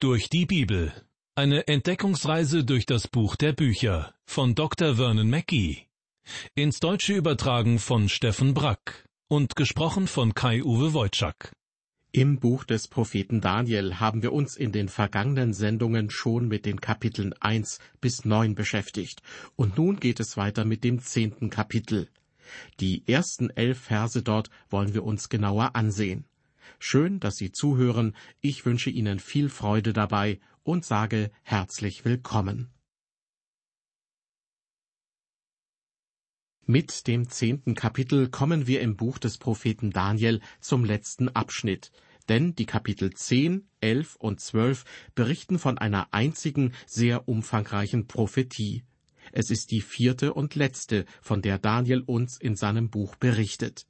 Durch die Bibel. Eine Entdeckungsreise durch das Buch der Bücher von Dr. Vernon Mackey. Ins Deutsche übertragen von Steffen Brack und gesprochen von Kai-Uwe Wojczak. Im Buch des Propheten Daniel haben wir uns in den vergangenen Sendungen schon mit den Kapiteln 1 bis 9 beschäftigt. Und nun geht es weiter mit dem zehnten Kapitel. Die ersten elf Verse dort wollen wir uns genauer ansehen. Schön, dass Sie zuhören. Ich wünsche Ihnen viel Freude dabei und sage herzlich willkommen. Mit dem zehnten Kapitel kommen wir im Buch des Propheten Daniel zum letzten Abschnitt, denn die Kapitel 10, 11 und 12 berichten von einer einzigen, sehr umfangreichen Prophetie. Es ist die vierte und letzte, von der Daniel uns in seinem Buch berichtet.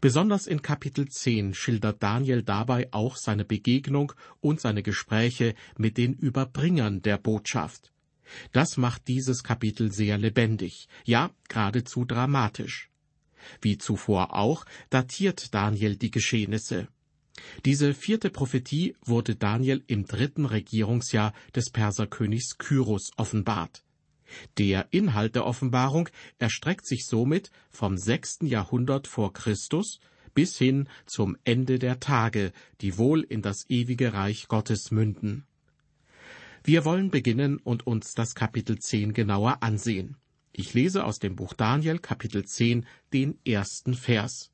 Besonders in Kapitel 10 schildert Daniel dabei auch seine Begegnung und seine Gespräche mit den Überbringern der Botschaft. Das macht dieses Kapitel sehr lebendig, ja geradezu dramatisch. Wie zuvor auch datiert Daniel die Geschehnisse. Diese vierte Prophetie wurde Daniel im dritten Regierungsjahr des Perserkönigs Kyros offenbart. Der Inhalt der Offenbarung erstreckt sich somit vom sechsten Jahrhundert vor Christus bis hin zum Ende der Tage, die wohl in das ewige Reich Gottes münden. Wir wollen beginnen und uns das Kapitel 10 genauer ansehen. Ich lese aus dem Buch Daniel Kapitel 10 den ersten Vers.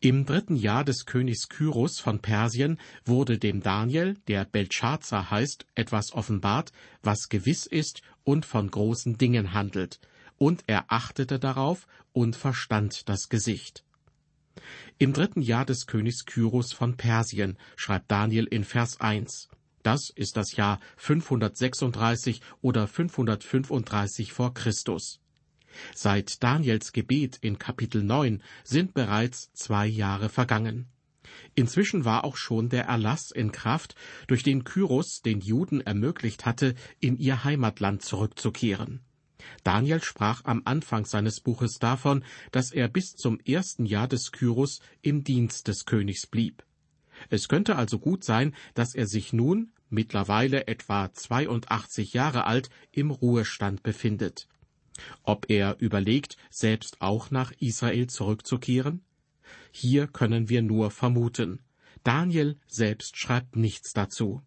Im dritten Jahr des Königs Kyros von Persien wurde dem Daniel, der Belshazzar heißt, etwas offenbart, was gewiss ist und von großen Dingen handelt, und er achtete darauf und verstand das Gesicht. Im dritten Jahr des Königs Kyros von Persien schreibt Daniel in Vers 1. Das ist das Jahr 536 oder 535 vor Christus. Seit Daniels Gebet in Kapitel 9 sind bereits zwei Jahre vergangen. Inzwischen war auch schon der Erlass in Kraft, durch den Kyros den Juden ermöglicht hatte, in ihr Heimatland zurückzukehren. Daniel sprach am Anfang seines Buches davon, dass er bis zum ersten Jahr des Kyros im Dienst des Königs blieb. Es könnte also gut sein, dass er sich nun, mittlerweile etwa 82 Jahre alt, im Ruhestand befindet. Ob er überlegt, selbst auch nach Israel zurückzukehren? Hier können wir nur vermuten. Daniel selbst schreibt nichts dazu.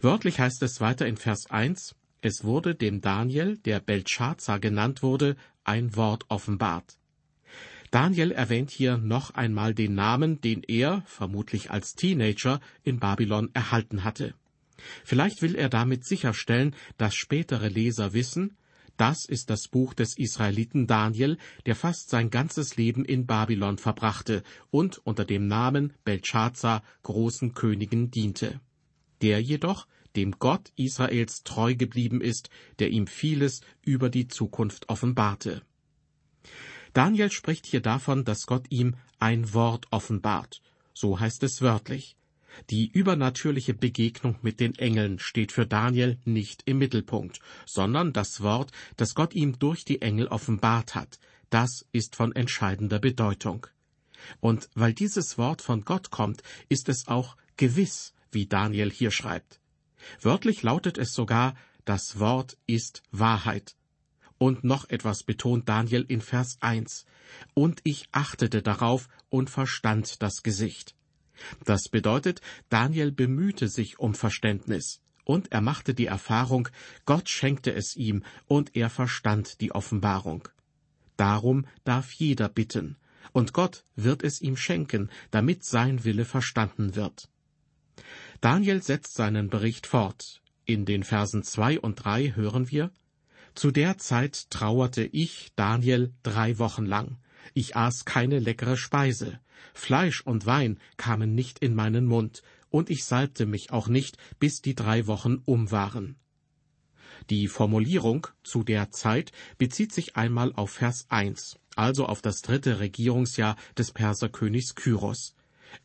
Wörtlich heißt es weiter in Vers 1, es wurde dem Daniel, der Belshazzar genannt wurde, ein Wort offenbart. Daniel erwähnt hier noch einmal den Namen, den er, vermutlich als Teenager, in Babylon erhalten hatte. Vielleicht will er damit sicherstellen, dass spätere Leser wissen, das ist das Buch des Israeliten Daniel, der fast sein ganzes Leben in Babylon verbrachte und unter dem Namen Belshazzar großen Königen diente. Der jedoch dem Gott Israels treu geblieben ist, der ihm vieles über die Zukunft offenbarte. Daniel spricht hier davon, dass Gott ihm ein Wort offenbart. So heißt es wörtlich. Die übernatürliche Begegnung mit den Engeln steht für Daniel nicht im Mittelpunkt, sondern das Wort, das Gott ihm durch die Engel offenbart hat, das ist von entscheidender Bedeutung. Und weil dieses Wort von Gott kommt, ist es auch gewiss, wie Daniel hier schreibt. Wörtlich lautet es sogar, das Wort ist Wahrheit. Und noch etwas betont Daniel in Vers 1. Und ich achtete darauf und verstand das Gesicht. Das bedeutet, Daniel bemühte sich um Verständnis, und er machte die Erfahrung, Gott schenkte es ihm, und er verstand die Offenbarung. Darum darf jeder bitten, und Gott wird es ihm schenken, damit sein Wille verstanden wird. Daniel setzt seinen Bericht fort. In den Versen zwei und drei hören wir Zu der Zeit trauerte ich, Daniel, drei Wochen lang. Ich aß keine leckere Speise. Fleisch und Wein kamen nicht in meinen Mund, und ich salbte mich auch nicht, bis die drei Wochen um waren. Die Formulierung zu der Zeit bezieht sich einmal auf Vers 1, also auf das dritte Regierungsjahr des Perserkönigs Kyros.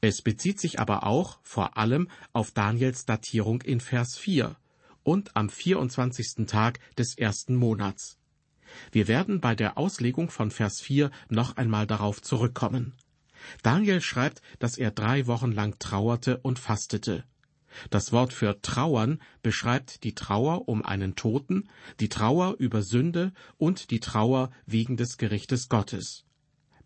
Es bezieht sich aber auch vor allem auf Daniels Datierung in Vers 4 und am 24. Tag des ersten Monats. Wir werden bei der Auslegung von Vers 4 noch einmal darauf zurückkommen. Daniel schreibt, dass er drei Wochen lang trauerte und fastete. Das Wort für trauern beschreibt die Trauer um einen Toten, die Trauer über Sünde und die Trauer wegen des Gerichtes Gottes.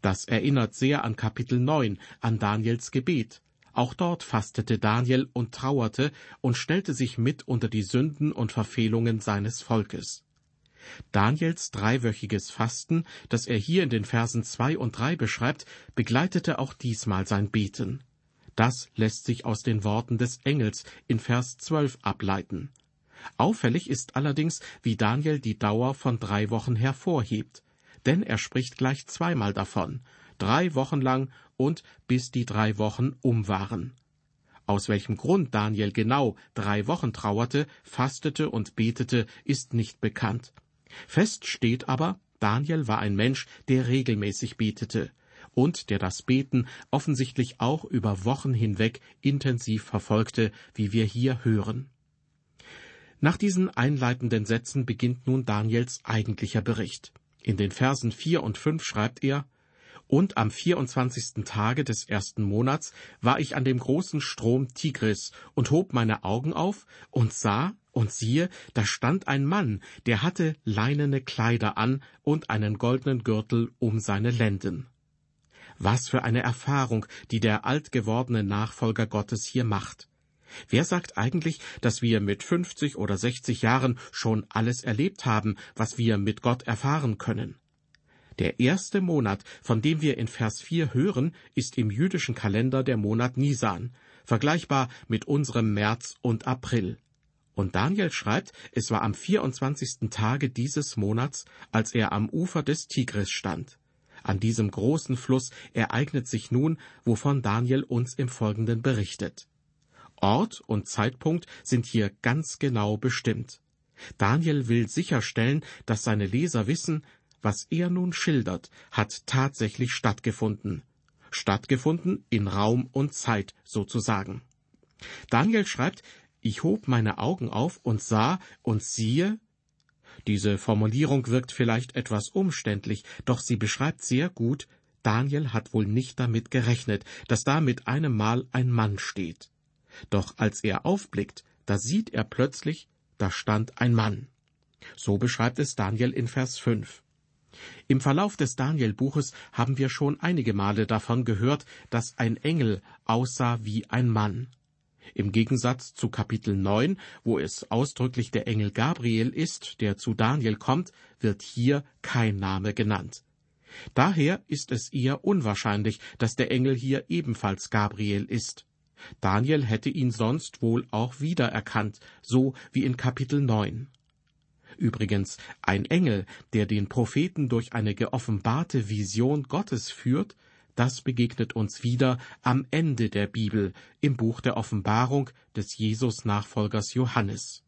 Das erinnert sehr an Kapitel 9, an Daniels Gebet. Auch dort fastete Daniel und trauerte und stellte sich mit unter die Sünden und Verfehlungen seines Volkes. Daniels dreiwöchiges Fasten, das er hier in den Versen zwei und drei beschreibt, begleitete auch diesmal sein Beten. Das lässt sich aus den Worten des Engels in Vers 12 ableiten. Auffällig ist allerdings, wie Daniel die Dauer von drei Wochen hervorhebt. Denn er spricht gleich zweimal davon, drei Wochen lang und bis die drei Wochen um waren. Aus welchem Grund Daniel genau drei Wochen trauerte, fastete und betete, ist nicht bekannt. Fest steht aber, Daniel war ein Mensch, der regelmäßig betete und der das Beten offensichtlich auch über Wochen hinweg intensiv verfolgte, wie wir hier hören. Nach diesen einleitenden Sätzen beginnt nun Daniels eigentlicher Bericht. In den Versen vier und fünf schreibt er Und am vierundzwanzigsten Tage des ersten Monats war ich an dem großen Strom Tigris und hob meine Augen auf und sah, und siehe, da stand ein Mann, der hatte leinene Kleider an und einen goldenen Gürtel um seine Lenden. Was für eine Erfahrung, die der alt gewordene Nachfolger Gottes hier macht. Wer sagt eigentlich, dass wir mit 50 oder 60 Jahren schon alles erlebt haben, was wir mit Gott erfahren können? Der erste Monat, von dem wir in Vers 4 hören, ist im jüdischen Kalender der Monat Nisan, vergleichbar mit unserem März und April. Und Daniel schreibt, es war am 24. Tage dieses Monats, als er am Ufer des Tigris stand. An diesem großen Fluss ereignet sich nun, wovon Daniel uns im Folgenden berichtet. Ort und Zeitpunkt sind hier ganz genau bestimmt. Daniel will sicherstellen, dass seine Leser wissen, was er nun schildert, hat tatsächlich stattgefunden. Stattgefunden in Raum und Zeit sozusagen. Daniel schreibt, ich hob meine Augen auf und sah und siehe, diese Formulierung wirkt vielleicht etwas umständlich, doch sie beschreibt sehr gut, Daniel hat wohl nicht damit gerechnet, dass da mit einem Mal ein Mann steht. Doch als er aufblickt, da sieht er plötzlich, da stand ein Mann. So beschreibt es Daniel in Vers 5. Im Verlauf des Daniel-Buches haben wir schon einige Male davon gehört, dass ein Engel aussah wie ein Mann. Im Gegensatz zu Kapitel 9, wo es ausdrücklich der Engel Gabriel ist, der zu Daniel kommt, wird hier kein Name genannt. Daher ist es eher unwahrscheinlich, dass der Engel hier ebenfalls Gabriel ist. Daniel hätte ihn sonst wohl auch wiedererkannt, so wie in Kapitel 9. Übrigens, ein Engel, der den Propheten durch eine geoffenbarte Vision Gottes führt, das begegnet uns wieder am Ende der Bibel im Buch der Offenbarung des Jesus-Nachfolgers Johannes.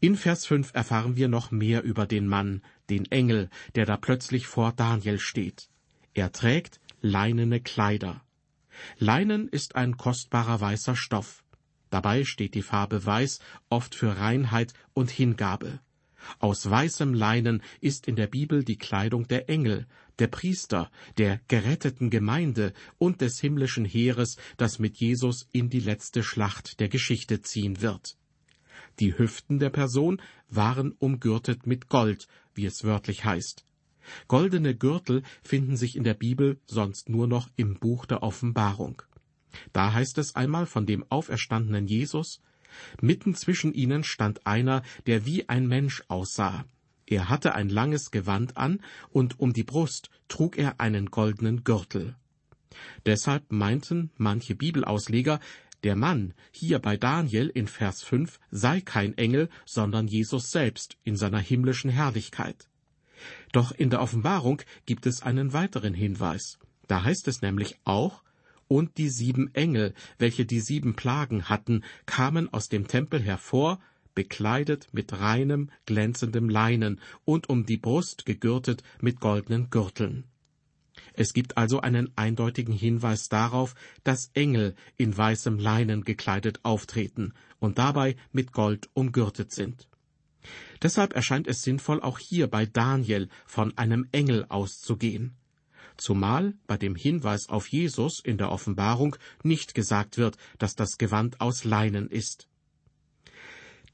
In Vers 5 erfahren wir noch mehr über den Mann, den Engel, der da plötzlich vor Daniel steht. Er trägt leinene Kleider. Leinen ist ein kostbarer weißer Stoff. Dabei steht die Farbe weiß oft für Reinheit und Hingabe. Aus weißem Leinen ist in der Bibel die Kleidung der Engel, der Priester, der geretteten Gemeinde und des himmlischen Heeres, das mit Jesus in die letzte Schlacht der Geschichte ziehen wird. Die Hüften der Person waren umgürtet mit Gold, wie es wörtlich heißt. Goldene Gürtel finden sich in der Bibel sonst nur noch im Buch der Offenbarung. Da heißt es einmal von dem auferstandenen Jesus, Mitten zwischen ihnen stand einer, der wie ein Mensch aussah. Er hatte ein langes Gewand an, und um die Brust trug er einen goldenen Gürtel. Deshalb meinten manche Bibelausleger, der Mann hier bei Daniel in Vers 5 sei kein Engel, sondern Jesus selbst in seiner himmlischen Herrlichkeit. Doch in der Offenbarung gibt es einen weiteren Hinweis. Da heißt es nämlich auch, und die sieben Engel, welche die sieben Plagen hatten, kamen aus dem Tempel hervor, bekleidet mit reinem, glänzendem Leinen und um die Brust gegürtet mit goldenen Gürteln. Es gibt also einen eindeutigen Hinweis darauf, dass Engel in weißem Leinen gekleidet auftreten und dabei mit Gold umgürtet sind. Deshalb erscheint es sinnvoll, auch hier bei Daniel von einem Engel auszugehen. zumal bei dem Hinweis auf Jesus in der Offenbarung nicht gesagt wird, dass das Gewand aus Leinen ist.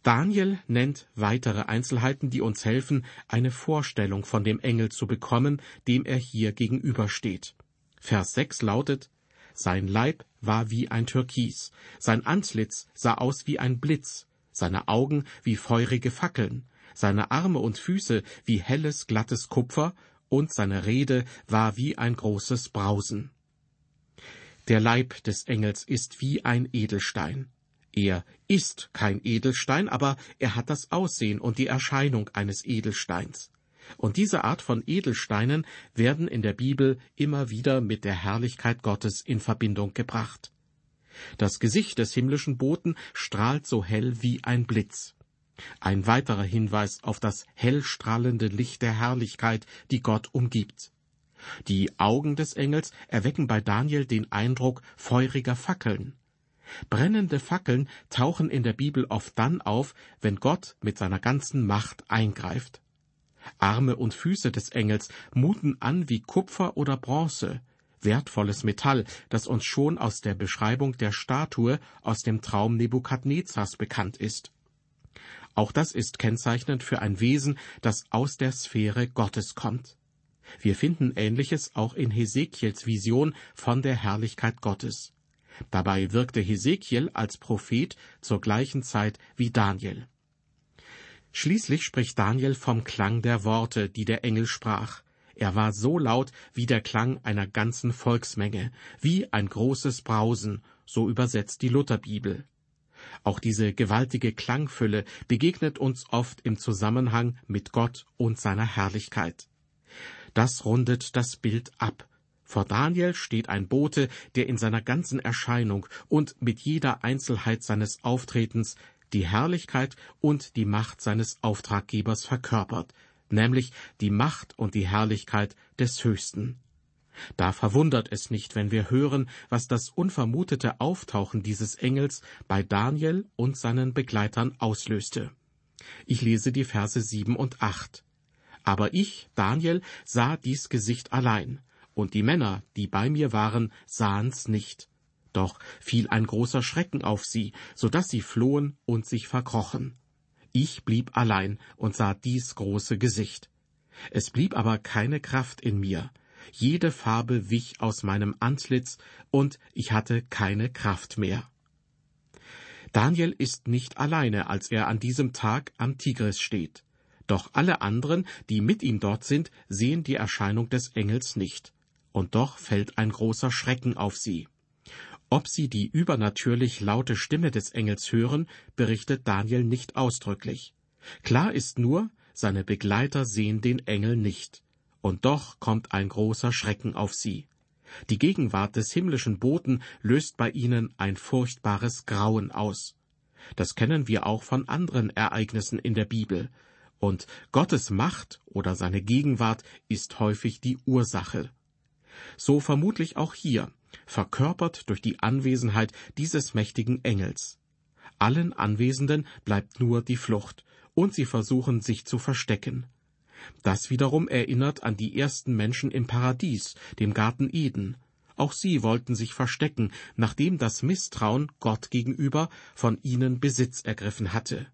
Daniel nennt weitere Einzelheiten, die uns helfen, eine Vorstellung von dem Engel zu bekommen, dem er hier gegenübersteht. Vers 6 lautet, Sein Leib war wie ein Türkis, sein Antlitz sah aus wie ein Blitz, seine Augen wie feurige Fackeln, seine Arme und Füße wie helles, glattes Kupfer, und seine Rede war wie ein großes Brausen. Der Leib des Engels ist wie ein Edelstein. Er ist kein Edelstein, aber er hat das Aussehen und die Erscheinung eines Edelsteins. Und diese Art von Edelsteinen werden in der Bibel immer wieder mit der Herrlichkeit Gottes in Verbindung gebracht. Das Gesicht des himmlischen Boten strahlt so hell wie ein Blitz. Ein weiterer Hinweis auf das hellstrahlende Licht der Herrlichkeit, die Gott umgibt. Die Augen des Engels erwecken bei Daniel den Eindruck feuriger Fackeln. Brennende Fackeln tauchen in der Bibel oft dann auf, wenn Gott mit seiner ganzen Macht eingreift. Arme und Füße des Engels muten an wie Kupfer oder Bronze, wertvolles Metall, das uns schon aus der Beschreibung der Statue aus dem Traum Nebukadnezars bekannt ist. Auch das ist kennzeichnend für ein Wesen, das aus der Sphäre Gottes kommt. Wir finden Ähnliches auch in Hesekiels Vision von der Herrlichkeit Gottes. Dabei wirkte Hesekiel als Prophet zur gleichen Zeit wie Daniel. Schließlich spricht Daniel vom Klang der Worte, die der Engel sprach. Er war so laut wie der Klang einer ganzen Volksmenge, wie ein großes Brausen, so übersetzt die Lutherbibel. Auch diese gewaltige Klangfülle begegnet uns oft im Zusammenhang mit Gott und seiner Herrlichkeit. Das rundet das Bild ab. Vor Daniel steht ein Bote, der in seiner ganzen Erscheinung und mit jeder Einzelheit seines Auftretens die Herrlichkeit und die Macht seines Auftraggebers verkörpert, nämlich die Macht und die Herrlichkeit des Höchsten. Da verwundert es nicht, wenn wir hören, was das unvermutete Auftauchen dieses Engels bei Daniel und seinen Begleitern auslöste. Ich lese die Verse sieben und acht. Aber ich, Daniel, sah dies Gesicht allein, und die Männer, die bei mir waren, sahen's nicht. Doch fiel ein großer Schrecken auf sie, so dass sie flohen und sich verkrochen. Ich blieb allein und sah dies große Gesicht. Es blieb aber keine Kraft in mir, jede Farbe wich aus meinem Antlitz, und ich hatte keine Kraft mehr. Daniel ist nicht alleine, als er an diesem Tag am Tigris steht. Doch alle anderen, die mit ihm dort sind, sehen die Erscheinung des Engels nicht. Und doch fällt ein großer Schrecken auf sie. Ob sie die übernatürlich laute Stimme des Engels hören, berichtet Daniel nicht ausdrücklich. Klar ist nur, seine Begleiter sehen den Engel nicht und doch kommt ein großer Schrecken auf sie. Die Gegenwart des himmlischen Boten löst bei ihnen ein furchtbares Grauen aus. Das kennen wir auch von anderen Ereignissen in der Bibel. Und Gottes Macht oder seine Gegenwart ist häufig die Ursache. So vermutlich auch hier, verkörpert durch die Anwesenheit dieses mächtigen Engels. Allen Anwesenden bleibt nur die Flucht, und sie versuchen sich zu verstecken. Das wiederum erinnert an die ersten Menschen im Paradies, dem Garten Eden. Auch sie wollten sich verstecken, nachdem das Misstrauen Gott gegenüber von ihnen Besitz ergriffen hatte.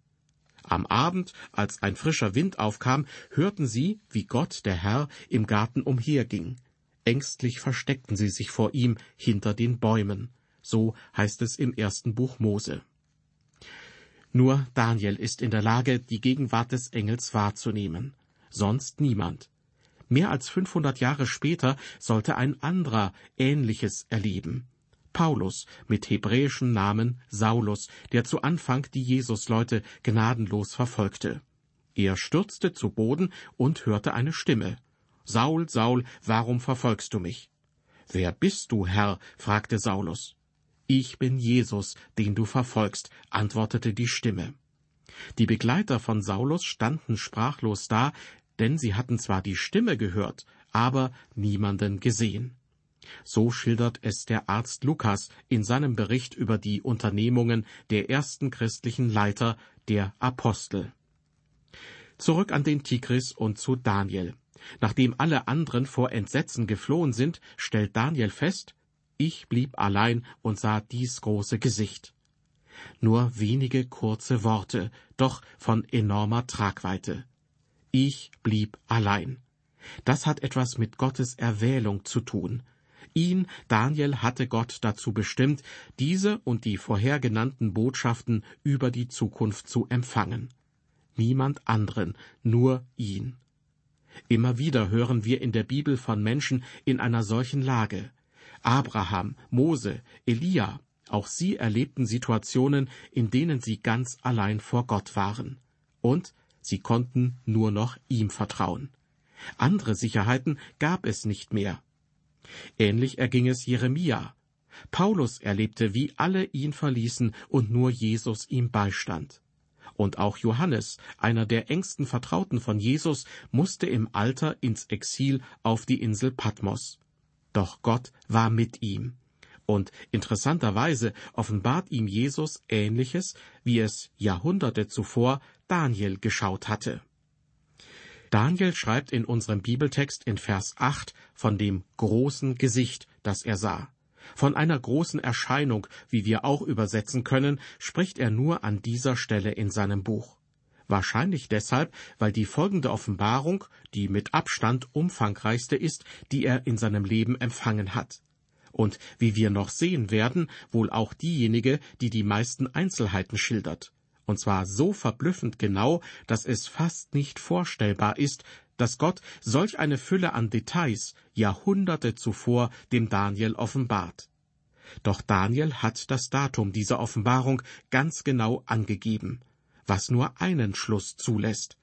Am Abend, als ein frischer Wind aufkam, hörten sie, wie Gott, der Herr, im Garten umherging. Ängstlich versteckten sie sich vor ihm hinter den Bäumen. So heißt es im ersten Buch Mose. Nur Daniel ist in der Lage, die Gegenwart des Engels wahrzunehmen sonst niemand. Mehr als 500 Jahre später sollte ein anderer Ähnliches erleben. Paulus mit hebräischem Namen Saulus, der zu Anfang die Jesusleute gnadenlos verfolgte. Er stürzte zu Boden und hörte eine Stimme. Saul, Saul, warum verfolgst du mich? Wer bist du, Herr? fragte Saulus. Ich bin Jesus, den du verfolgst, antwortete die Stimme. Die Begleiter von Saulus standen sprachlos da, denn sie hatten zwar die Stimme gehört, aber niemanden gesehen. So schildert es der Arzt Lukas in seinem Bericht über die Unternehmungen der ersten christlichen Leiter, der Apostel. Zurück an den Tigris und zu Daniel. Nachdem alle anderen vor Entsetzen geflohen sind, stellt Daniel fest, ich blieb allein und sah dies große Gesicht. Nur wenige kurze Worte, doch von enormer Tragweite. Ich blieb allein. Das hat etwas mit Gottes Erwählung zu tun. Ihn, Daniel, hatte Gott dazu bestimmt, diese und die vorhergenannten Botschaften über die Zukunft zu empfangen. Niemand anderen, nur ihn. Immer wieder hören wir in der Bibel von Menschen in einer solchen Lage. Abraham, Mose, Elia, auch sie erlebten Situationen, in denen sie ganz allein vor Gott waren. Und sie konnten nur noch ihm vertrauen. Andere Sicherheiten gab es nicht mehr. Ähnlich erging es Jeremia. Paulus erlebte, wie alle ihn verließen und nur Jesus ihm beistand. Und auch Johannes, einer der engsten Vertrauten von Jesus, musste im Alter ins Exil auf die Insel Patmos. Doch Gott war mit ihm. Und interessanterweise offenbart ihm Jesus Ähnliches, wie es Jahrhunderte zuvor Daniel geschaut hatte. Daniel schreibt in unserem Bibeltext in Vers 8 von dem großen Gesicht, das er sah. Von einer großen Erscheinung, wie wir auch übersetzen können, spricht er nur an dieser Stelle in seinem Buch. Wahrscheinlich deshalb, weil die folgende Offenbarung die mit Abstand umfangreichste ist, die er in seinem Leben empfangen hat. Und wie wir noch sehen werden, wohl auch diejenige, die die meisten Einzelheiten schildert und zwar so verblüffend genau, dass es fast nicht vorstellbar ist, dass Gott solch eine Fülle an Details Jahrhunderte zuvor dem Daniel offenbart. Doch Daniel hat das Datum dieser Offenbarung ganz genau angegeben, was nur einen Schluss zulässt.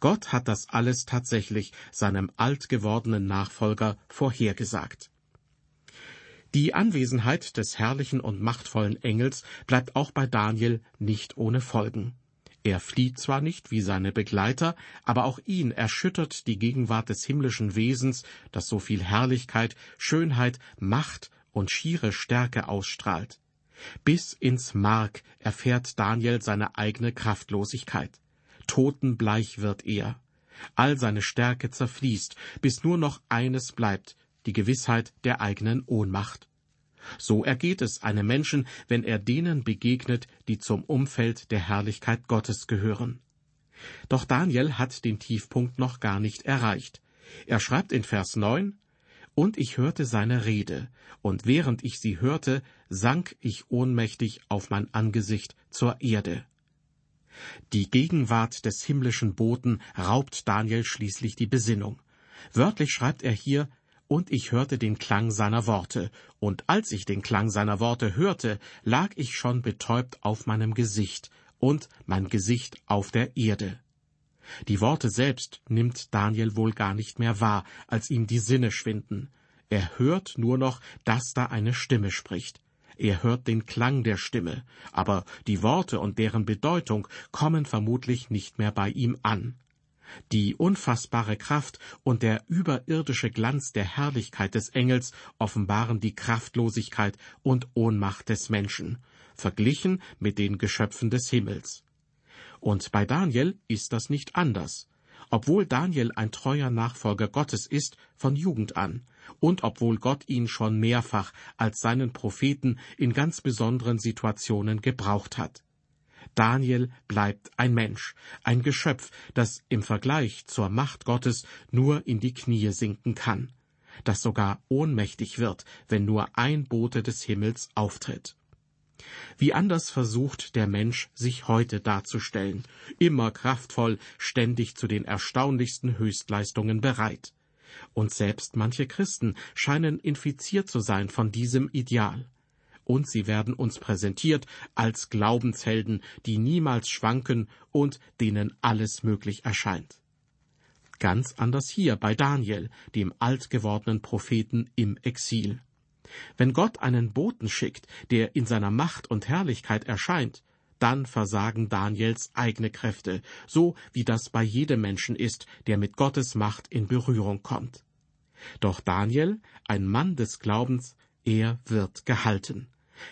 Gott hat das alles tatsächlich seinem alt gewordenen Nachfolger vorhergesagt. Die Anwesenheit des herrlichen und machtvollen Engels bleibt auch bei Daniel nicht ohne Folgen. Er flieht zwar nicht wie seine Begleiter, aber auch ihn erschüttert die Gegenwart des himmlischen Wesens, das so viel Herrlichkeit, Schönheit, Macht und schiere Stärke ausstrahlt. Bis ins Mark erfährt Daniel seine eigene Kraftlosigkeit. Totenbleich wird er. All seine Stärke zerfließt, bis nur noch eines bleibt, die Gewissheit der eigenen Ohnmacht. So ergeht es einem Menschen, wenn er denen begegnet, die zum Umfeld der Herrlichkeit Gottes gehören. Doch Daniel hat den Tiefpunkt noch gar nicht erreicht. Er schreibt in Vers 9, Und ich hörte seine Rede, und während ich sie hörte, sank ich ohnmächtig auf mein Angesicht zur Erde. Die Gegenwart des himmlischen Boten raubt Daniel schließlich die Besinnung. Wörtlich schreibt er hier, und ich hörte den Klang seiner Worte, und als ich den Klang seiner Worte hörte, lag ich schon betäubt auf meinem Gesicht, und mein Gesicht auf der Erde. Die Worte selbst nimmt Daniel wohl gar nicht mehr wahr, als ihm die Sinne schwinden. Er hört nur noch, dass da eine Stimme spricht. Er hört den Klang der Stimme, aber die Worte und deren Bedeutung kommen vermutlich nicht mehr bei ihm an. Die unfassbare Kraft und der überirdische Glanz der Herrlichkeit des Engels offenbaren die Kraftlosigkeit und Ohnmacht des Menschen, verglichen mit den Geschöpfen des Himmels. Und bei Daniel ist das nicht anders. Obwohl Daniel ein treuer Nachfolger Gottes ist von Jugend an, und obwohl Gott ihn schon mehrfach als seinen Propheten in ganz besonderen Situationen gebraucht hat. Daniel bleibt ein Mensch, ein Geschöpf, das im Vergleich zur Macht Gottes nur in die Knie sinken kann, das sogar ohnmächtig wird, wenn nur ein Bote des Himmels auftritt. Wie anders versucht der Mensch, sich heute darzustellen, immer kraftvoll, ständig zu den erstaunlichsten Höchstleistungen bereit. Und selbst manche Christen scheinen infiziert zu sein von diesem Ideal und sie werden uns präsentiert als Glaubenshelden, die niemals schwanken und denen alles möglich erscheint. Ganz anders hier bei Daniel, dem alt gewordenen Propheten im Exil. Wenn Gott einen Boten schickt, der in seiner Macht und Herrlichkeit erscheint, dann versagen Daniels eigene Kräfte, so wie das bei jedem Menschen ist, der mit Gottes Macht in Berührung kommt. Doch Daniel, ein Mann des Glaubens, er wird gehalten.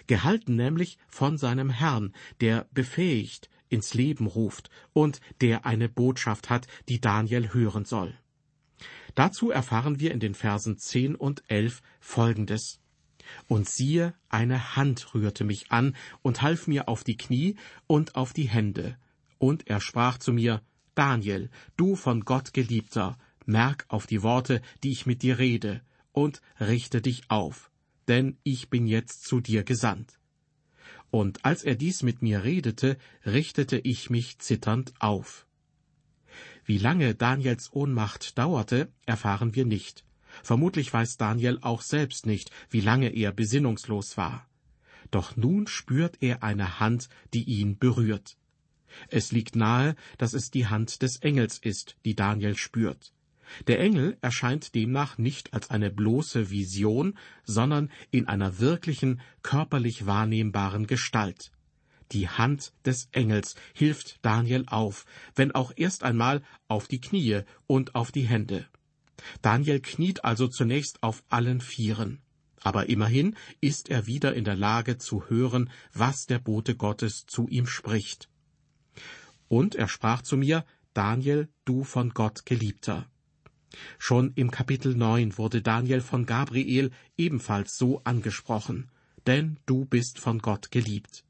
Gehalten nämlich von seinem Herrn, der befähigt, ins Leben ruft und der eine Botschaft hat, die Daniel hören soll. Dazu erfahren wir in den Versen 10 und 11 Folgendes. Und siehe, eine Hand rührte mich an und half mir auf die Knie und auf die Hände. Und er sprach zu mir, Daniel, du von Gott geliebter, merk auf die Worte, die ich mit dir rede, und richte dich auf, denn ich bin jetzt zu dir gesandt. Und als er dies mit mir redete, richtete ich mich zitternd auf. Wie lange Daniels Ohnmacht dauerte, erfahren wir nicht. Vermutlich weiß Daniel auch selbst nicht, wie lange er besinnungslos war. Doch nun spürt er eine Hand, die ihn berührt. Es liegt nahe, dass es die Hand des Engels ist, die Daniel spürt. Der Engel erscheint demnach nicht als eine bloße Vision, sondern in einer wirklichen, körperlich wahrnehmbaren Gestalt. Die Hand des Engels hilft Daniel auf, wenn auch erst einmal auf die Knie und auf die Hände. Daniel kniet also zunächst auf allen Vieren. Aber immerhin ist er wieder in der Lage zu hören, was der Bote Gottes zu ihm spricht. Und er sprach zu mir, Daniel, du von Gott geliebter. Schon im Kapitel 9 wurde Daniel von Gabriel ebenfalls so angesprochen, denn du bist von Gott geliebt.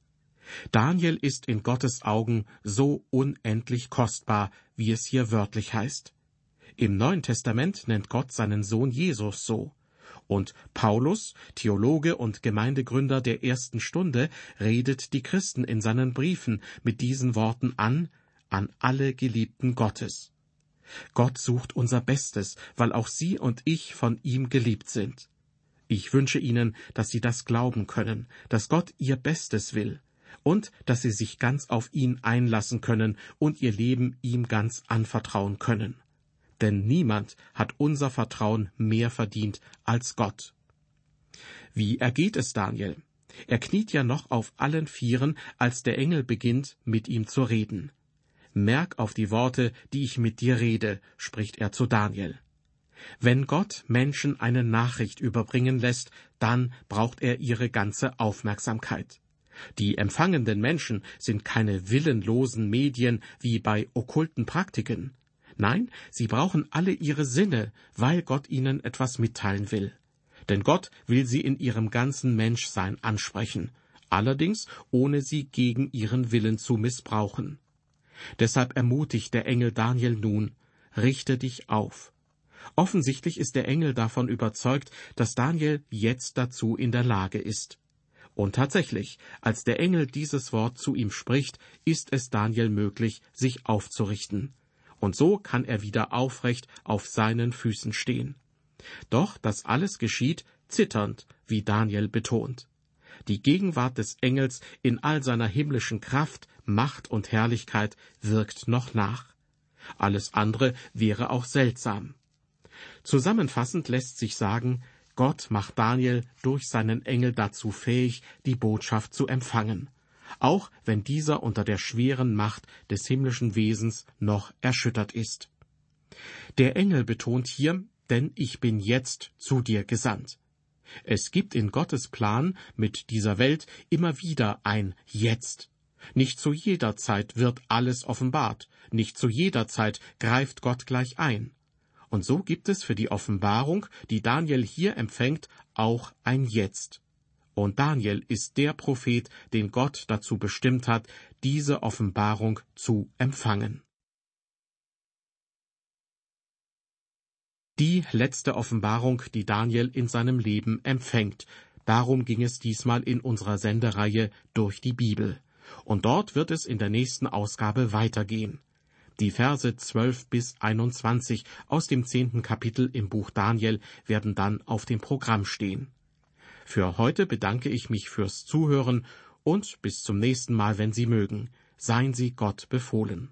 Daniel ist in Gottes Augen so unendlich kostbar, wie es hier wörtlich heißt. Im Neuen Testament nennt Gott seinen Sohn Jesus so. Und Paulus, Theologe und Gemeindegründer der ersten Stunde, redet die Christen in seinen Briefen mit diesen Worten an, an alle Geliebten Gottes. Gott sucht unser Bestes, weil auch Sie und ich von ihm geliebt sind. Ich wünsche Ihnen, dass Sie das glauben können, dass Gott Ihr Bestes will und dass Sie sich ganz auf ihn einlassen können und Ihr Leben ihm ganz anvertrauen können. Denn niemand hat unser Vertrauen mehr verdient als Gott. Wie ergeht es Daniel? Er kniet ja noch auf allen Vieren, als der Engel beginnt, mit ihm zu reden. Merk auf die Worte, die ich mit dir rede, spricht er zu Daniel. Wenn Gott Menschen eine Nachricht überbringen lässt, dann braucht er ihre ganze Aufmerksamkeit. Die empfangenden Menschen sind keine willenlosen Medien wie bei okkulten Praktiken. Nein, sie brauchen alle ihre Sinne, weil Gott ihnen etwas mitteilen will. Denn Gott will sie in ihrem ganzen Menschsein ansprechen, allerdings ohne sie gegen ihren Willen zu missbrauchen. Deshalb ermutigt der Engel Daniel nun, richte dich auf. Offensichtlich ist der Engel davon überzeugt, dass Daniel jetzt dazu in der Lage ist. Und tatsächlich, als der Engel dieses Wort zu ihm spricht, ist es Daniel möglich, sich aufzurichten. Und so kann er wieder aufrecht auf seinen Füßen stehen. Doch das alles geschieht zitternd, wie Daniel betont. Die Gegenwart des Engels in all seiner himmlischen Kraft, Macht und Herrlichkeit wirkt noch nach. Alles andere wäre auch seltsam. Zusammenfassend lässt sich sagen, Gott macht Daniel durch seinen Engel dazu fähig, die Botschaft zu empfangen, auch wenn dieser unter der schweren Macht des himmlischen Wesens noch erschüttert ist. Der Engel betont hier, denn ich bin jetzt zu dir gesandt. Es gibt in Gottes Plan mit dieser Welt immer wieder ein Jetzt. Nicht zu jeder Zeit wird alles offenbart, nicht zu jeder Zeit greift Gott gleich ein. Und so gibt es für die Offenbarung, die Daniel hier empfängt, auch ein Jetzt. Und Daniel ist der Prophet, den Gott dazu bestimmt hat, diese Offenbarung zu empfangen. Die letzte Offenbarung, die Daniel in seinem Leben empfängt. Darum ging es diesmal in unserer Sendereihe durch die Bibel. Und dort wird es in der nächsten Ausgabe weitergehen. Die Verse 12 bis 21 aus dem zehnten Kapitel im Buch Daniel werden dann auf dem Programm stehen. Für heute bedanke ich mich fürs Zuhören und bis zum nächsten Mal, wenn Sie mögen. Seien Sie Gott befohlen.